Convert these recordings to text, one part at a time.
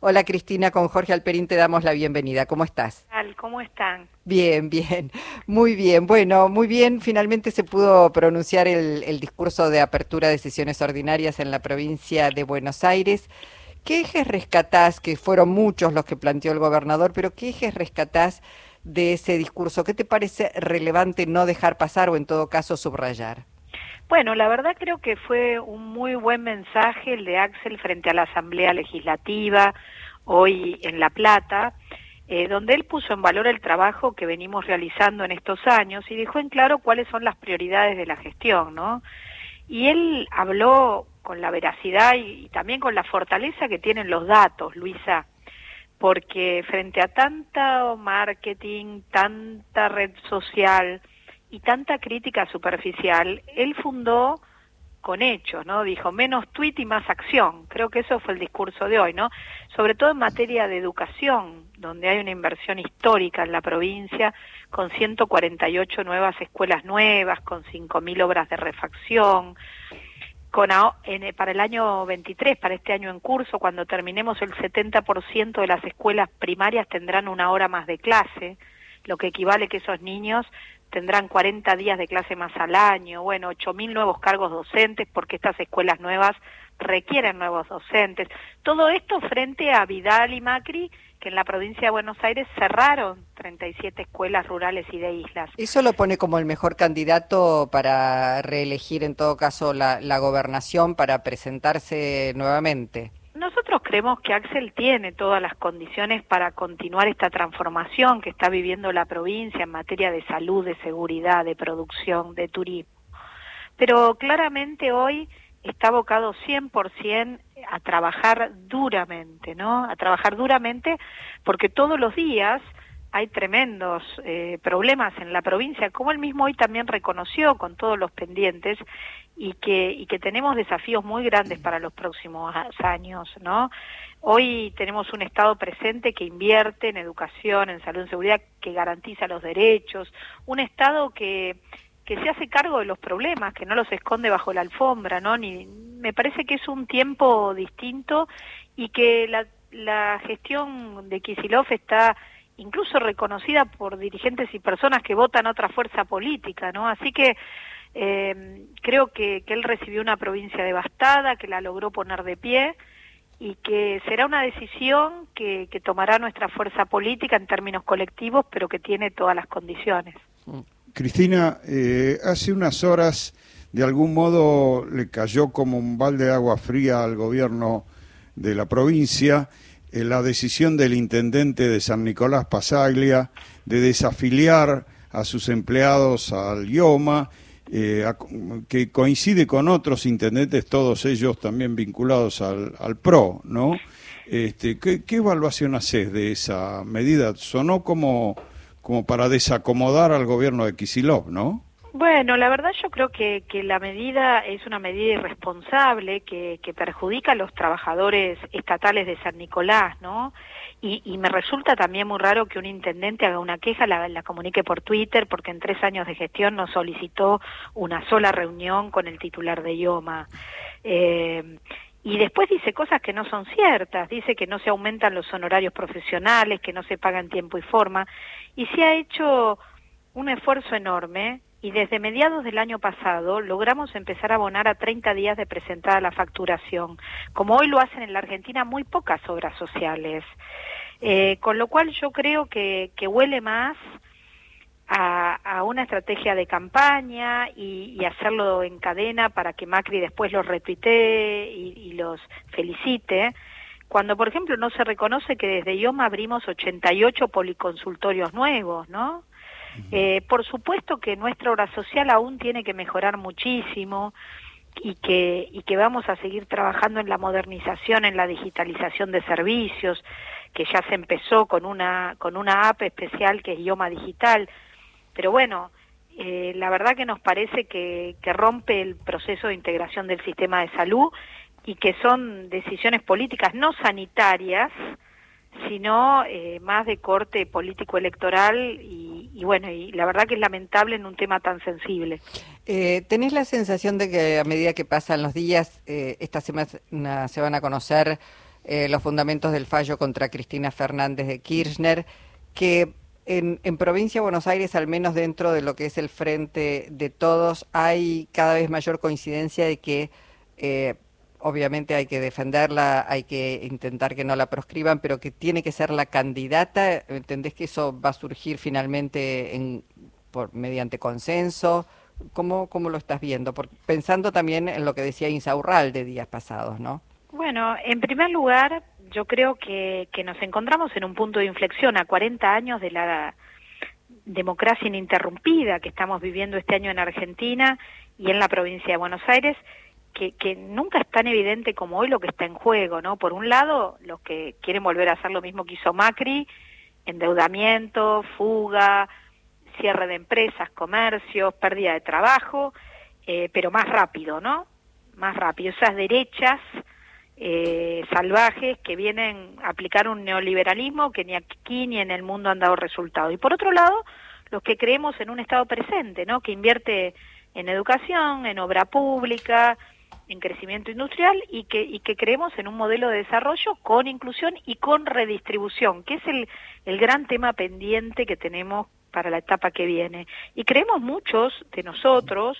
Hola Cristina, con Jorge Alperín te damos la bienvenida. ¿Cómo estás? ¿Cómo están? Bien, bien, muy bien. Bueno, muy bien, finalmente se pudo pronunciar el, discurso de apertura de sesiones ordinarias en la provincia de Buenos Aires. ¿Qué ejes rescatás, que fueron muchos los que planteó el gobernador, pero qué ejes rescatás de ese discurso? ¿Qué te parece relevante no dejar pasar o en todo caso subrayar? Bueno, la verdad creo que fue un muy buen mensaje el de Axel frente a la Asamblea Legislativa hoy en La Plata, eh, donde él puso en valor el trabajo que venimos realizando en estos años y dejó en claro cuáles son las prioridades de la gestión, ¿no? Y él habló con la veracidad y, y también con la fortaleza que tienen los datos, Luisa, porque frente a tanto marketing, tanta red social, y tanta crítica superficial, él fundó con hechos, ¿no? Dijo, menos tweet y más acción. Creo que eso fue el discurso de hoy, ¿no? Sobre todo en materia de educación, donde hay una inversión histórica en la provincia, con 148 nuevas escuelas nuevas, con 5.000 obras de refacción, con en, para el año 23, para este año en curso, cuando terminemos el 70% de las escuelas primarias tendrán una hora más de clase, lo que equivale que esos niños tendrán 40 días de clase más al año, bueno, 8.000 nuevos cargos docentes porque estas escuelas nuevas requieren nuevos docentes. Todo esto frente a Vidal y Macri, que en la provincia de Buenos Aires cerraron 37 escuelas rurales y de islas. ¿Eso lo pone como el mejor candidato para reelegir en todo caso la, la gobernación, para presentarse nuevamente? Nosotros creemos que Axel tiene todas las condiciones para continuar esta transformación que está viviendo la provincia en materia de salud, de seguridad, de producción, de turismo. Pero claramente hoy está abocado 100% a trabajar duramente, ¿no? A trabajar duramente porque todos los días hay tremendos eh, problemas en la provincia, como él mismo hoy también reconoció con todos los pendientes y que, y que tenemos desafíos muy grandes para los próximos años, ¿no? Hoy tenemos un Estado presente que invierte en educación, en salud, en seguridad, que garantiza los derechos, un Estado que, que se hace cargo de los problemas, que no los esconde bajo la alfombra, ¿no? Ni, me parece que es un tiempo distinto y que la, gestión de Kisilov está incluso reconocida por dirigentes y personas que votan otra fuerza política, ¿no? Así que eh, creo que, él recibió una provincia devastada, que la logró poner de pie y que será una decisión que, tomará nuestra fuerza política en términos colectivos, pero que tiene todas las condiciones. Cristina, eh, hace unas horas de algún modo le cayó como un balde de agua fría al gobierno de la provincia eh, la decisión del intendente de San Nicolás Pasaglia de desafiliar a sus empleados al IOMA, eh, que coincide con otros intendentes, todos ellos también vinculados al, PRO, ¿no? Este, ¿qué, evaluación haces de esa medida? Sonó como, como para desacomodar al gobierno de Kisilov, ¿no? Bueno, la verdad yo creo que, que la medida es una medida irresponsable que, que perjudica a los trabajadores estatales de San Nicolás, ¿no? Y, y, me resulta también muy raro que un intendente haga una queja, la, la, comunique por Twitter, porque en tres años de gestión no solicitó una sola reunión con el titular de IOMA. Eh, y después dice cosas que no son ciertas, dice que no se aumentan los honorarios profesionales, que no se pagan tiempo y forma, y se ha hecho un esfuerzo enorme y desde mediados del año pasado logramos empezar a abonar a 30 días de presentada la facturación, como hoy lo hacen en la Argentina muy pocas obras sociales. Eh, con lo cual yo creo que, huele más a, una estrategia de campaña y, y, hacerlo en cadena para que Macri después los retuitee y, y los felicite, cuando por ejemplo no se reconoce que desde IOMA abrimos 88 policonsultorios nuevos, ¿no? Eh, por supuesto que nuestra obra social aún tiene que mejorar muchísimo y que, y que vamos a seguir trabajando en la modernización, en la digitalización de servicios, que ya se empezó con una, con una app especial que es idioma digital. Pero bueno, eh, la verdad que nos parece que, que rompe el proceso de integración del sistema de salud y que son decisiones políticas no sanitarias, sino eh, más de corte político electoral y, y, bueno, y la verdad que es lamentable en un tema tan sensible. Eh, ¿Tenés la sensación de que a medida que pasan los días, eh, esta semana se van a conocer eh, los fundamentos del fallo contra Cristina Fernández de Kirchner, que en, en, provincia de Buenos Aires, al menos dentro de lo que es el frente de todos, hay cada vez mayor coincidencia de que eh, obviamente hay que defenderla, hay que intentar que no la proscriban, pero que tiene que ser la candidata. ¿Entendés que eso va a surgir finalmente en, por, mediante consenso? ¿Cómo, ¿Cómo lo estás viendo? Por, pensando también en lo que decía Insaurral de días pasados, ¿no? Bueno, en primer lugar, yo creo que, que nos encontramos en un punto de inflexión a 40 años de la democracia ininterrumpida que estamos viviendo este año en Argentina y en la provincia de Buenos Aires que, nunca es tan evidente como hoy lo que está en juego, ¿no? Por un lado, los que quieren volver a hacer lo mismo que hizo Macri, endeudamiento, fuga, cierre de empresas, comercios, pérdida de trabajo, eh, pero más rápido, ¿no? Más rápido. Esas derechas eh, salvajes que vienen a aplicar un neoliberalismo que ni aquí ni en el mundo han dado resultado. Y por otro lado, los que creemos en un Estado presente, ¿no? Que invierte en educación, en obra pública, en crecimiento industrial y que, y que creemos en un modelo de desarrollo con inclusión y con redistribución, que es el, el gran tema pendiente que tenemos para la etapa que viene. Y creemos muchos de nosotros,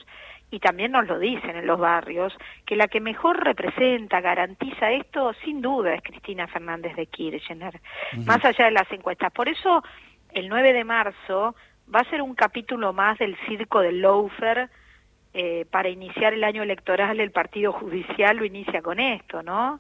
y también nos lo dicen en los barrios, que la que mejor representa, garantiza esto, sin duda, es Cristina Fernández de Kirchner, más allá de las encuestas. Por eso, el 9 de marzo va a ser un capítulo más del circo del Loafer, eh, para iniciar el año electoral el Partido Judicial lo inicia con esto, ¿no?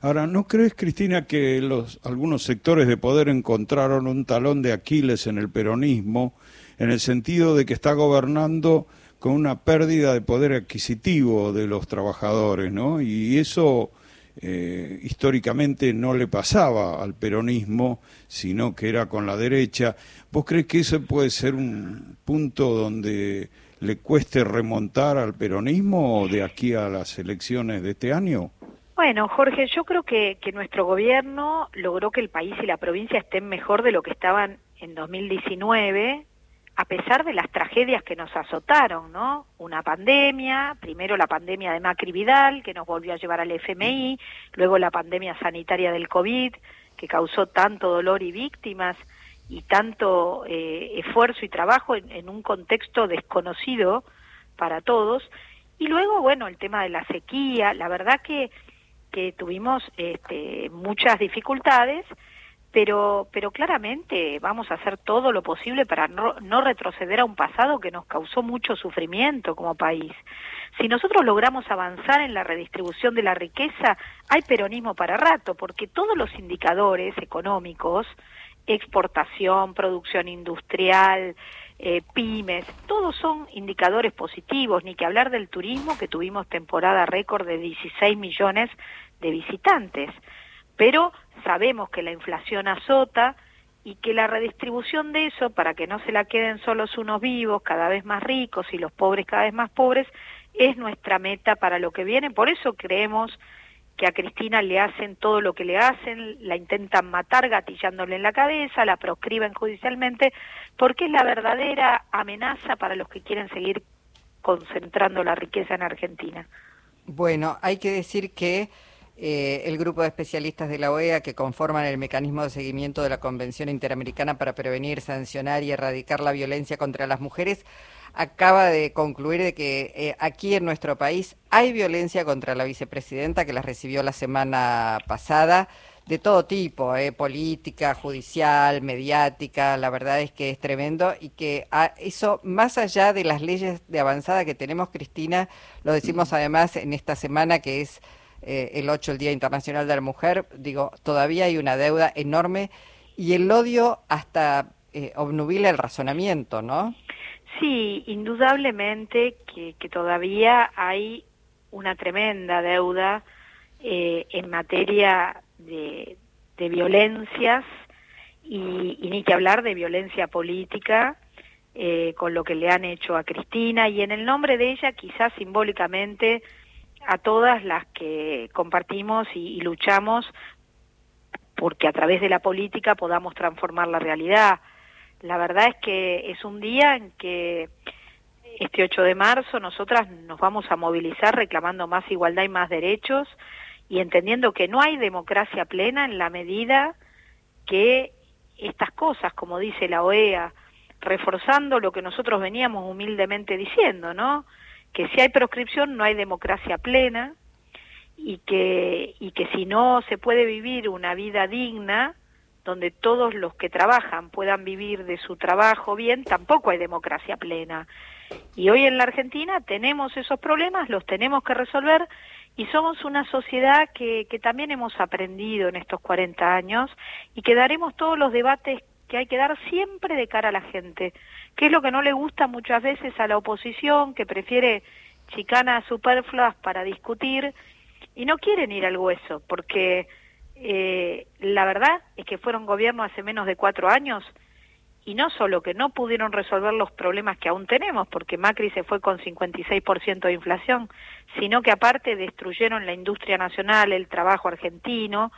Ahora, ¿no crees, Cristina, que los algunos sectores de poder encontraron un talón de Aquiles en el peronismo, en el sentido de que está gobernando con una pérdida de poder adquisitivo de los trabajadores, ¿no? Y eso eh, históricamente no le pasaba al peronismo, sino que era con la derecha. ¿Vos crees que ese puede ser un punto donde le cueste remontar al peronismo de aquí a las elecciones de este año? Bueno, Jorge, yo creo que, que nuestro gobierno logró que el país y la provincia estén mejor de lo que estaban en 2019, a pesar de las tragedias que nos azotaron, ¿no? Una pandemia, primero la pandemia de Macri Vidal, que nos volvió a llevar al FMI, luego la pandemia sanitaria del COVID, que causó tanto dolor y víctimas, y tanto eh, esfuerzo y trabajo en, un contexto desconocido para todos. Y luego, bueno, el tema de la sequía, la verdad que, que tuvimos este, muchas dificultades, pero, pero claramente vamos a hacer todo lo posible para no, no retroceder a un pasado que nos causó mucho sufrimiento como país. Si nosotros logramos avanzar en la redistribución de la riqueza, hay peronismo para rato, porque todos los indicadores económicos exportación, producción industrial, eh, pymes, todos son indicadores positivos, ni que hablar del turismo, que tuvimos temporada récord de 16 millones de visitantes. Pero sabemos que la inflación azota y que la redistribución de eso, para que no se la queden solos unos vivos, cada vez más ricos y los pobres cada vez más pobres, es nuestra meta para lo que viene. Por eso creemos que a Cristina le hacen todo lo que le hacen, la intentan matar gatillándole en la cabeza, la proscriben judicialmente, porque es la verdadera amenaza para los que quieren seguir concentrando la riqueza en Argentina. Bueno, hay que decir que eh, el grupo de especialistas de la OEA que conforman el mecanismo de seguimiento de la Convención Interamericana para prevenir, sancionar y erradicar la violencia contra las mujeres acaba de concluir de que eh, aquí en nuestro país hay violencia contra la vicepresidenta que la recibió la semana pasada de todo tipo, eh, política, judicial, mediática, la verdad es que es tremendo y que ah, eso, más allá de las leyes de avanzada que tenemos, Cristina, lo decimos además en esta semana que es eh, el 8, el Día Internacional de la Mujer, digo, todavía hay una deuda enorme y el odio hasta eh, obnubila el razonamiento, ¿no? Sí, indudablemente que, todavía hay una tremenda deuda eh, en materia de, violencias y, ni que hablar de violencia política eh, con lo que le han hecho a Cristina y en el nombre de ella quizás simbólicamente a todas las que compartimos y luchamos porque a través de la política podamos transformar la realidad la verdad es que es un día en que este 8 de marzo nosotras nos vamos a movilizar reclamando más igualdad y más derechos y entendiendo que no hay democracia plena en la medida que estas cosas, como dice la OEA, reforzando lo que nosotros veníamos humildemente diciendo, ¿no? Que si hay proscripción no hay democracia plena y que, y que si no se puede vivir una vida digna, donde todos los que trabajan puedan vivir de su trabajo bien, tampoco hay democracia plena. Y hoy en la Argentina tenemos esos problemas, los tenemos que resolver y somos una sociedad que, que también hemos aprendido en estos 40 años y que daremos todos los debates que hay que dar siempre de cara a la gente, que es lo que no le gusta muchas veces a la oposición, que prefiere chicanas superfluas para discutir y no quieren ir al hueso, porque eh, la verdad es que fueron gobierno hace menos de cuatro años y no solo que no pudieron resolver los problemas que aún tenemos, porque Macri se fue con 56% de inflación, sino que aparte destruyeron la industria nacional, el trabajo argentino,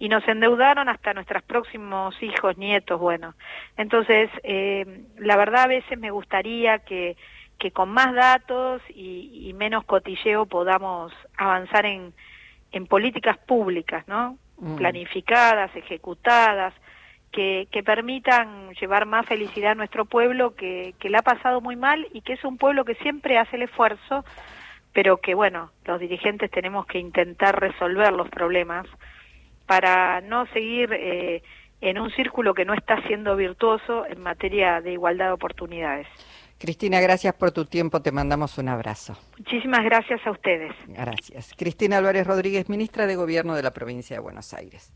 y nos endeudaron hasta nuestros próximos hijos, nietos, bueno. Entonces, eh, la verdad a veces me gustaría que, que con más datos y, y menos cotilleo podamos avanzar en, en políticas públicas, ¿no? Mm. Planificadas, ejecutadas, que, que, permitan llevar más felicidad a nuestro pueblo que, que le ha pasado muy mal y que es un pueblo que siempre hace el esfuerzo, pero que bueno, los dirigentes tenemos que intentar resolver los problemas para no seguir eh, en un círculo que no está siendo virtuoso en materia de igualdad de oportunidades. Cristina, gracias por tu tiempo, te mandamos un abrazo. Muchísimas gracias a ustedes. Gracias. Cristina Álvarez Rodríguez, ministra de Gobierno de la provincia de Buenos Aires.